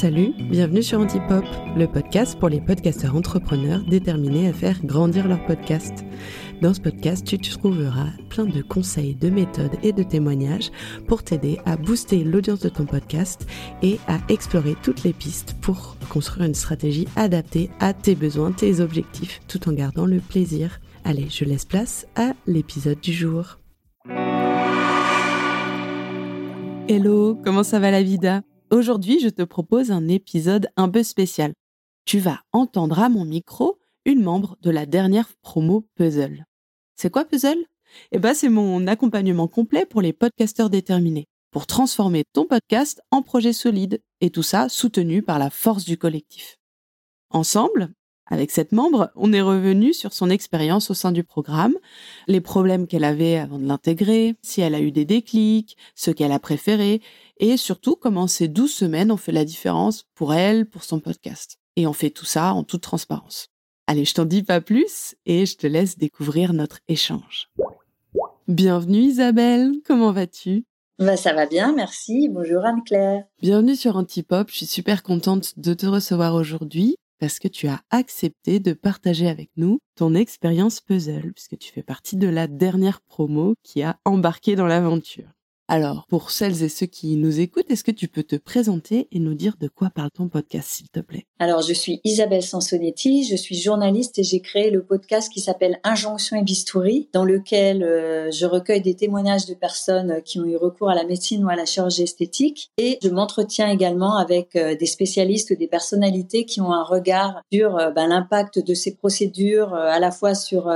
Salut, bienvenue sur Antipop, le podcast pour les podcasteurs entrepreneurs déterminés à faire grandir leur podcast. Dans ce podcast, tu trouveras plein de conseils, de méthodes et de témoignages pour t'aider à booster l'audience de ton podcast et à explorer toutes les pistes pour construire une stratégie adaptée à tes besoins, tes objectifs, tout en gardant le plaisir. Allez, je laisse place à l'épisode du jour. Hello, comment ça va la vida? Aujourd'hui, je te propose un épisode un peu spécial. Tu vas entendre à mon micro une membre de la dernière promo Puzzle. C'est quoi Puzzle? Eh ben, c'est mon accompagnement complet pour les podcasteurs déterminés, pour transformer ton podcast en projet solide, et tout ça soutenu par la force du collectif. Ensemble, avec cette membre, on est revenu sur son expérience au sein du programme, les problèmes qu'elle avait avant de l'intégrer, si elle a eu des déclics, ce qu'elle a préféré, et surtout comment ces douze semaines ont fait la différence pour elle, pour son podcast. Et on fait tout ça en toute transparence. Allez, je t'en dis pas plus et je te laisse découvrir notre échange. Bienvenue Isabelle, comment vas-tu? Bah, ça va bien, merci. Bonjour Anne-Claire. Bienvenue sur Antipop. Je suis super contente de te recevoir aujourd'hui parce que tu as accepté de partager avec nous ton expérience puzzle, puisque tu fais partie de la dernière promo qui a embarqué dans l'aventure. Alors, pour celles et ceux qui nous écoutent, est-ce que tu peux te présenter et nous dire de quoi parle ton podcast, s'il te plaît? Alors, je suis Isabelle Sansonetti, je suis journaliste et j'ai créé le podcast qui s'appelle Injonction et Bistouri, dans lequel euh, je recueille des témoignages de personnes qui ont eu recours à la médecine ou à la chirurgie esthétique. Et je m'entretiens également avec euh, des spécialistes ou des personnalités qui ont un regard sur euh, ben, l'impact de ces procédures, à la fois sur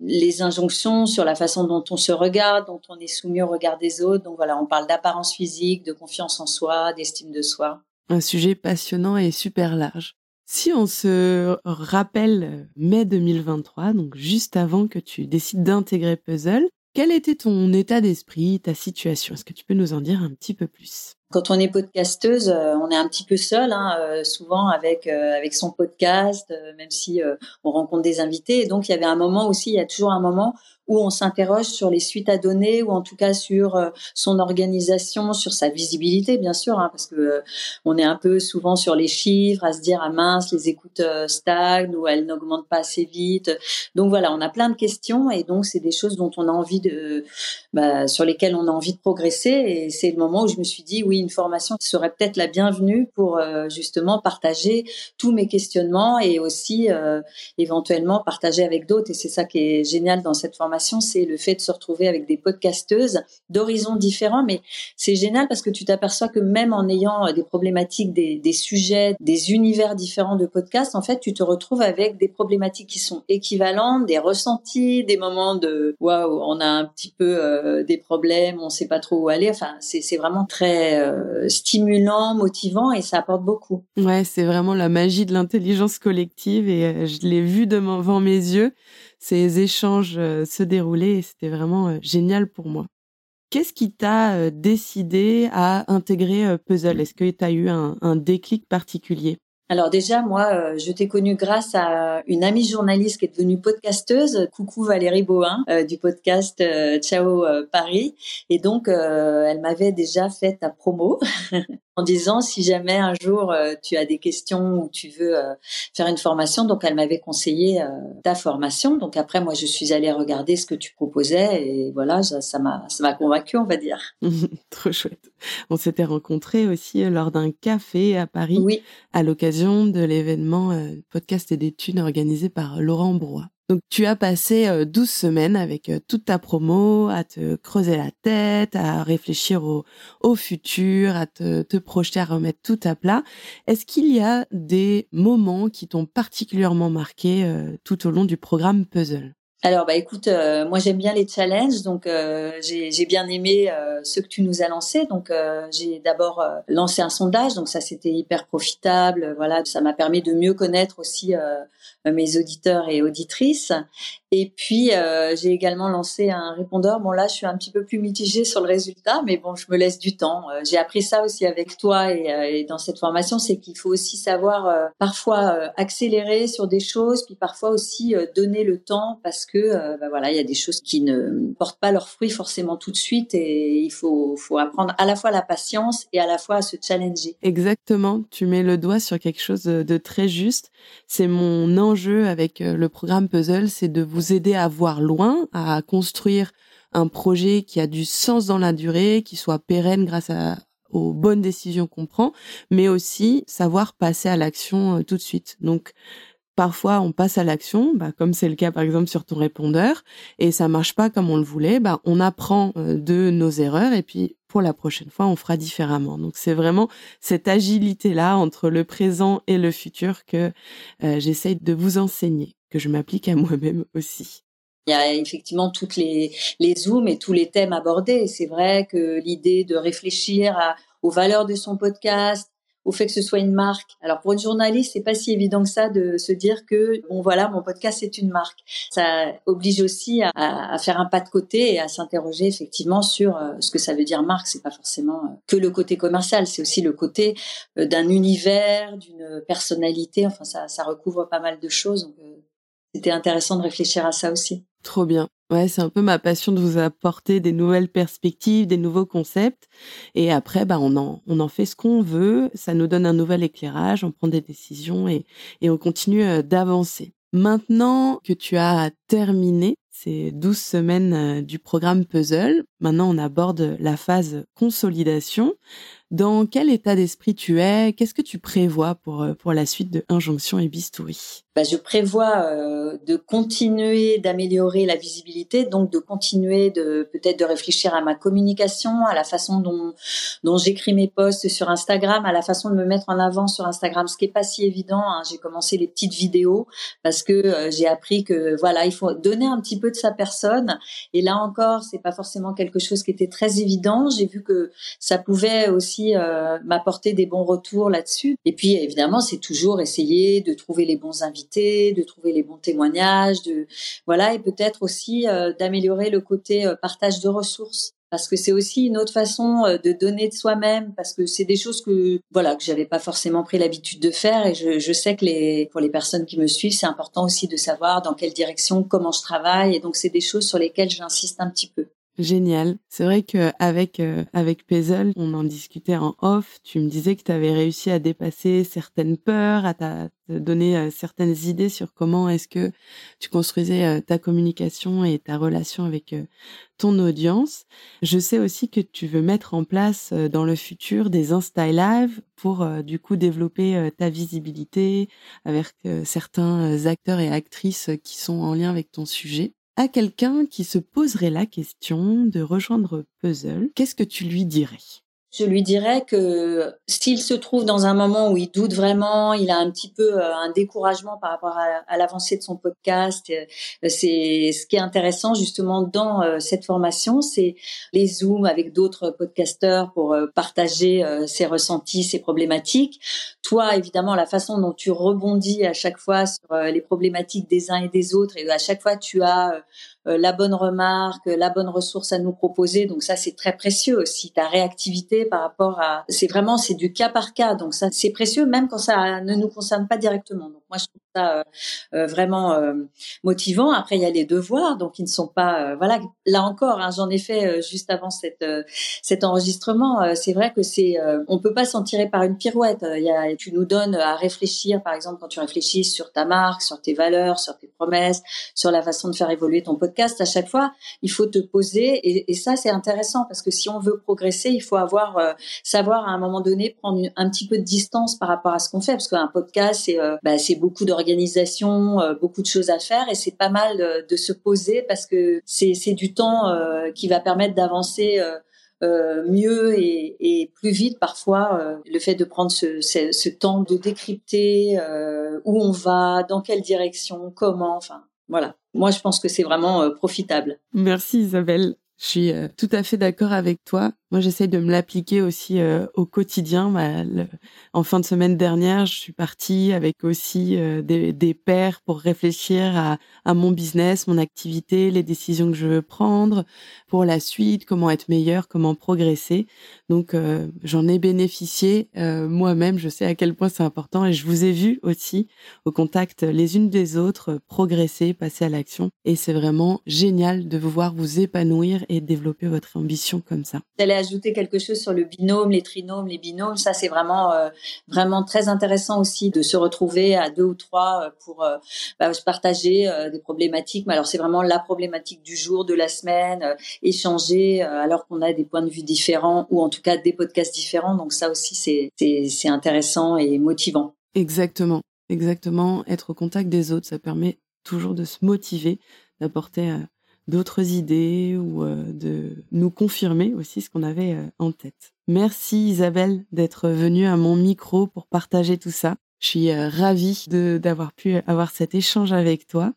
les injonctions, sur la façon dont on se regarde, dont on est soumis au regard des autres donc voilà, on parle d'apparence physique, de confiance en soi, d'estime de soi. Un sujet passionnant et super large. Si on se rappelle mai 2023, donc juste avant que tu décides d'intégrer Puzzle, quel était ton état d'esprit, ta situation? Est-ce que tu peux nous en dire un petit peu plus? Quand on est podcasteuse, euh, on est un petit peu seul, hein, euh, souvent avec euh, avec son podcast, même si on rencontre des invités. Et donc il y avait un moment aussi, il y a toujours un moment où on s'interroge sur les suites à donner ou en tout cas sur euh, son organisation, sur sa visibilité bien sûr, hein, parce que euh, on est un peu souvent sur les chiffres à se dire ah mince les écoutes euh, stagnent ou elles n'augmentent pas assez vite. Donc voilà, on a plein de questions et donc c'est des choses dont on a envie de, bah, sur lesquelles on a envie de progresser et c'est le moment où je me suis dit oui une formation serait peut-être la bienvenue pour justement partager tous mes questionnements et aussi éventuellement partager avec d'autres et c'est ça qui est génial dans cette formation c'est le fait de se retrouver avec des podcasteuses d'horizons différents. Mais c'est génial parce que tu t'aperçois que même en ayant euh, des problématiques, des, sujets, des univers différents de podcasts, en fait, tu te retrouves avec des problématiques qui sont équivalentes, des ressentis, des moments de waouh, on a un petit peu euh, des problèmes, on sait pas trop où aller. Enfin, c'est vraiment très euh, stimulant, motivant et ça apporte beaucoup. Ouais, c'est vraiment la magie de l'intelligence collective et je l'ai vu devant mes yeux ces échanges euh, se déroulaient et c'était vraiment euh, génial pour moi. Qu'est-ce qui t'a euh, décidé à intégrer Puzzle? Est-ce que tu as eu un, déclic particulier? Alors déjà, moi, je t'ai connue grâce à une amie journaliste qui est devenue podcasteuse. Coucou Valérie Bohin du podcast Ciao Paris. Et donc, elle m'avait déjà fait ta promo. en disant si jamais un jour euh, tu as des questions ou tu veux euh, faire une formation. Donc elle m'avait conseillé euh, ta formation. Donc après moi je suis allée regarder ce que tu proposais et voilà ça m'a ça m'a convaincu on va dire. Trop chouette. On s'était rencontrés aussi lors d'un café à Paris oui. à l'occasion de l'événement podcast et d'études organisé par Laurent Brois. Donc tu as passé 12 euh, semaines avec euh, toute ta promo à te creuser la tête, à réfléchir au, futur, à te, te, projeter, à remettre tout à plat. Est-ce qu'il y a des moments qui t'ont particulièrement marqué euh, tout au long du programme Puzzle? Alors bah écoute, moi j'aime bien les challenges, donc j'ai bien aimé ce que tu nous as lancé. Donc j'ai d'abord lancé un sondage, donc ça c'était hyper profitable. Voilà, ça m'a permis de mieux connaître aussi mes auditeurs et auditrices. Et puis, euh, j'ai également lancé un répondeur. Bon, là, je suis un petit peu plus mitigée sur le résultat, mais bon, je me laisse du temps. Euh, j'ai appris ça aussi avec toi et, euh, et dans cette formation, c'est qu'il faut aussi savoir euh, parfois accélérer sur des choses, puis parfois aussi donner le temps parce que, bah, voilà, il y a des choses qui ne portent pas leurs fruits forcément tout de suite et il faut, faut apprendre à la fois la patience et à la fois à se challenger. Exactement. Tu mets le doigt sur quelque chose de très juste. C'est mon enjeu avec le programme Puzzle, c'est de vous aider à voir loin, à construire un projet qui a du sens dans la durée, qui soit pérenne grâce aux bonnes décisions qu'on prend, mais aussi savoir passer à l'action euh, tout de suite. Donc, parfois on passe à l'action, bah, comme c'est le cas par exemple sur ton répondeur, et ça marche pas comme on le voulait, bah, on apprend euh, de nos erreurs et puis pour la prochaine fois on fera différemment. Donc c'est vraiment cette agilité là entre le présent et le futur que euh, j'essaye de vous enseigner que je m'applique à moi-même aussi. Il y a effectivement toutes les, zooms et tous les thèmes abordés. C'est vrai que l'idée de réfléchir aux valeurs de son podcast, au fait que ce soit une marque. Alors pour une journaliste, c'est pas si évident que ça de se dire que bon voilà, mon podcast c'est une marque. Ça oblige aussi à, faire un pas de côté et à s'interroger effectivement sur euh, ce que ça veut dire marque. C'est pas forcément euh, que le côté commercial, c'est aussi le côté euh, d'un univers, d'une personnalité. Enfin ça, recouvre pas mal de choses. C'était intéressant de réfléchir à ça aussi. Trop bien. Ouais, c'est un peu ma passion de vous apporter des nouvelles perspectives, des nouveaux concepts. Et après, bah, on en, on en fait ce qu'on veut. Ça nous donne un nouvel éclairage, on prend des décisions et, et on continue euh, d'avancer. Maintenant que tu as terminé ces 12 semaines euh, du programme Puzzle, maintenant on aborde la phase consolidation. Dans quel état d'esprit tu es? Qu'est-ce que tu prévois pour, euh, pour la suite de Injonction et Bistouri? Bah, Je prévois euh, de continuer d'améliorer la visibilité, donc de continuer de peut-être de réfléchir à ma communication, à la façon dont, dont j'écris mes posts sur Instagram, à la façon de me mettre en avant sur Instagram, ce qui est pas si évident. Hein. J'ai commencé les petites vidéos parce que j'ai appris que voilà, il faut donner un petit peu de sa personne. Et là encore, c'est pas forcément quelque chose qui était très évident. J'ai vu que ça pouvait aussi euh, m'apporter des bons retours là-dessus. Et puis évidemment, c'est toujours essayer de trouver les bons invités, de trouver les bons témoignages, de voilà, et peut-être aussi euh, d'améliorer le côté euh, partage de ressources parce que c'est aussi une autre façon de donner de soi-même parce que c'est des choses que voilà que j'avais pas forcément pris l'habitude de faire et je, je, sais que les pour les personnes qui me suivent c'est important aussi de savoir dans quelle direction comment je travaille et donc c'est des choses sur lesquelles j'insiste un petit peu Génial. C'est vrai qu'avec euh, avec Puzzle, on en discutait en off. Tu me disais que tu avais réussi à dépasser certaines peurs, à te donner euh, certaines idées sur comment est-ce que tu construisais euh, ta communication et ta relation avec ton audience. Je sais aussi que tu veux mettre en place dans le futur des Insta Live pour du coup développer ta visibilité avec certains acteurs et actrices qui sont en lien avec ton sujet à quelqu'un qui se poserait la question de rejoindre Puzzle, qu'est-ce que tu lui dirais? Je lui dirais que s'il se trouve dans un moment où il doute vraiment, il a un petit peu euh, un découragement par rapport à, l'avancée de son podcast, euh, c'est ce qui est intéressant justement dans euh, cette formation, c'est les zooms avec d'autres podcasteurs pour partager ses ressentis, ses problématiques. Toi, évidemment, la façon dont tu rebondis à chaque fois sur les problématiques des uns et des autres, et à chaque fois tu as la bonne remarque, la bonne ressource à nous proposer. Donc ça, c'est très précieux aussi. Ta réactivité par rapport à, c'est vraiment, c'est du cas par cas. Donc ça, c'est précieux même quand ça ne nous concerne pas directement. Donc moi, je trouve ça euh, euh, vraiment motivant. Après, il y a les devoirs, donc ils ne sont pas, voilà. Là encore, hein, j'en ai fait juste avant cette cet enregistrement. c'est vrai que c'est, on peut pas s'en tirer par une pirouette. Il y a, tu nous donnes à réfléchir, par exemple, quand tu réfléchis sur ta marque, sur tes valeurs, sur tes promesses, sur la façon de faire évoluer ton podcast, à chaque fois, il faut te poser. Et, ça, c'est intéressant parce que si on veut progresser, il faut avoir, euh, savoir à un moment donné prendre un petit peu de distance par rapport à ce qu'on fait. Parce qu'un podcast, c'est euh, bah, beaucoup d'organisation, euh, beaucoup de choses à faire. Et c'est pas mal de, se poser parce que c'est du temps qui va permettre d'avancer. mieux et, plus vite parfois le fait de prendre ce, temps de décrypter où on va, dans quelle direction, comment, enfin voilà. Moi, je pense que c'est vraiment euh, profitable. Merci Isabelle. Je suis euh, tout à fait d'accord avec toi. Moi, j'essaye de me l'appliquer aussi euh, au quotidien. Bah, en fin de semaine dernière, je suis partie avec aussi euh, des, des pairs pour réfléchir à, à, mon business, mon activité, les décisions que je veux prendre pour la suite, comment être meilleur, comment progresser. Donc, euh, j'en ai bénéficié moi-même. Je sais à quel point c'est important et je vous ai vu aussi au contact les unes des autres progresser, passer à l'action. Et c'est vraiment génial de vous voir vous épanouir et développer votre ambition comme ça ajouter quelque chose sur le binôme, les trinômes, les binômes. Ça, c'est vraiment euh, vraiment très intéressant aussi de se retrouver à deux ou trois euh, pour euh, bah, partager des problématiques. Mais alors, c'est vraiment la problématique du jour, de la semaine, échanger alors qu'on a des points de vue différents ou en tout cas des podcasts différents. Donc ça aussi, c'est c'est intéressant et motivant. Exactement, exactement. Être au contact des autres, ça permet toujours de se motiver, d'apporter d'autres idées ou euh, de nous confirmer aussi ce qu'on avait euh, en tête. Merci Isabelle d'être venue à mon micro pour partager tout ça. Je suis euh, ravie d'avoir pu avoir cet échange avec toi.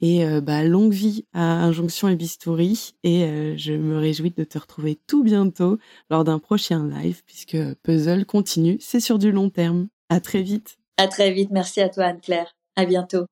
Et bah, longue vie à Injonction et Bistouri. Et je me réjouis de te retrouver tout bientôt lors d'un prochain live, puisque Puzzle continue. C'est sur du long terme. À très vite. À très vite. Merci à toi, Anne-Claire. À bientôt.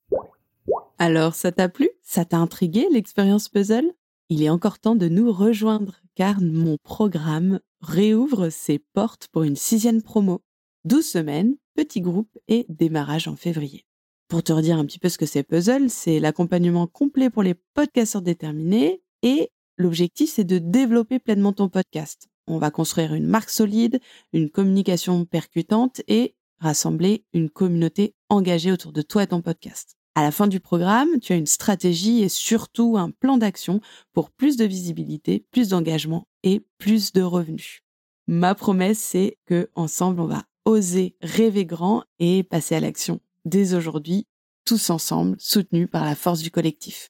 Alors, ça t'a plu? Ça t'a intrigué l'expérience puzzle? Il est encore temps de nous rejoindre car mon programme réouvre ses portes pour une sixième promo. 12 semaines, petit groupe et démarrage en février. Pour te redire un petit peu ce que c'est Puzzle, c'est l'accompagnement complet pour les podcasteurs déterminés et l'objectif c'est de développer pleinement ton podcast. On va construire une marque solide, une communication percutante et rassembler une communauté engagée autour de toi et ton podcast. À la fin du programme, tu as une stratégie et surtout un plan d'action pour plus de visibilité, plus d'engagement et plus de revenus. Ma promesse, c'est que ensemble, on va oser rêver grand et passer à l'action dès aujourd'hui, tous ensemble, soutenus par la force du collectif.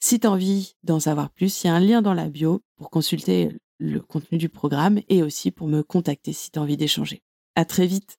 Si tu as envie d'en savoir plus, il y a un lien dans la bio pour consulter le contenu du programme et aussi pour me contacter si tu as envie d'échanger. À très vite.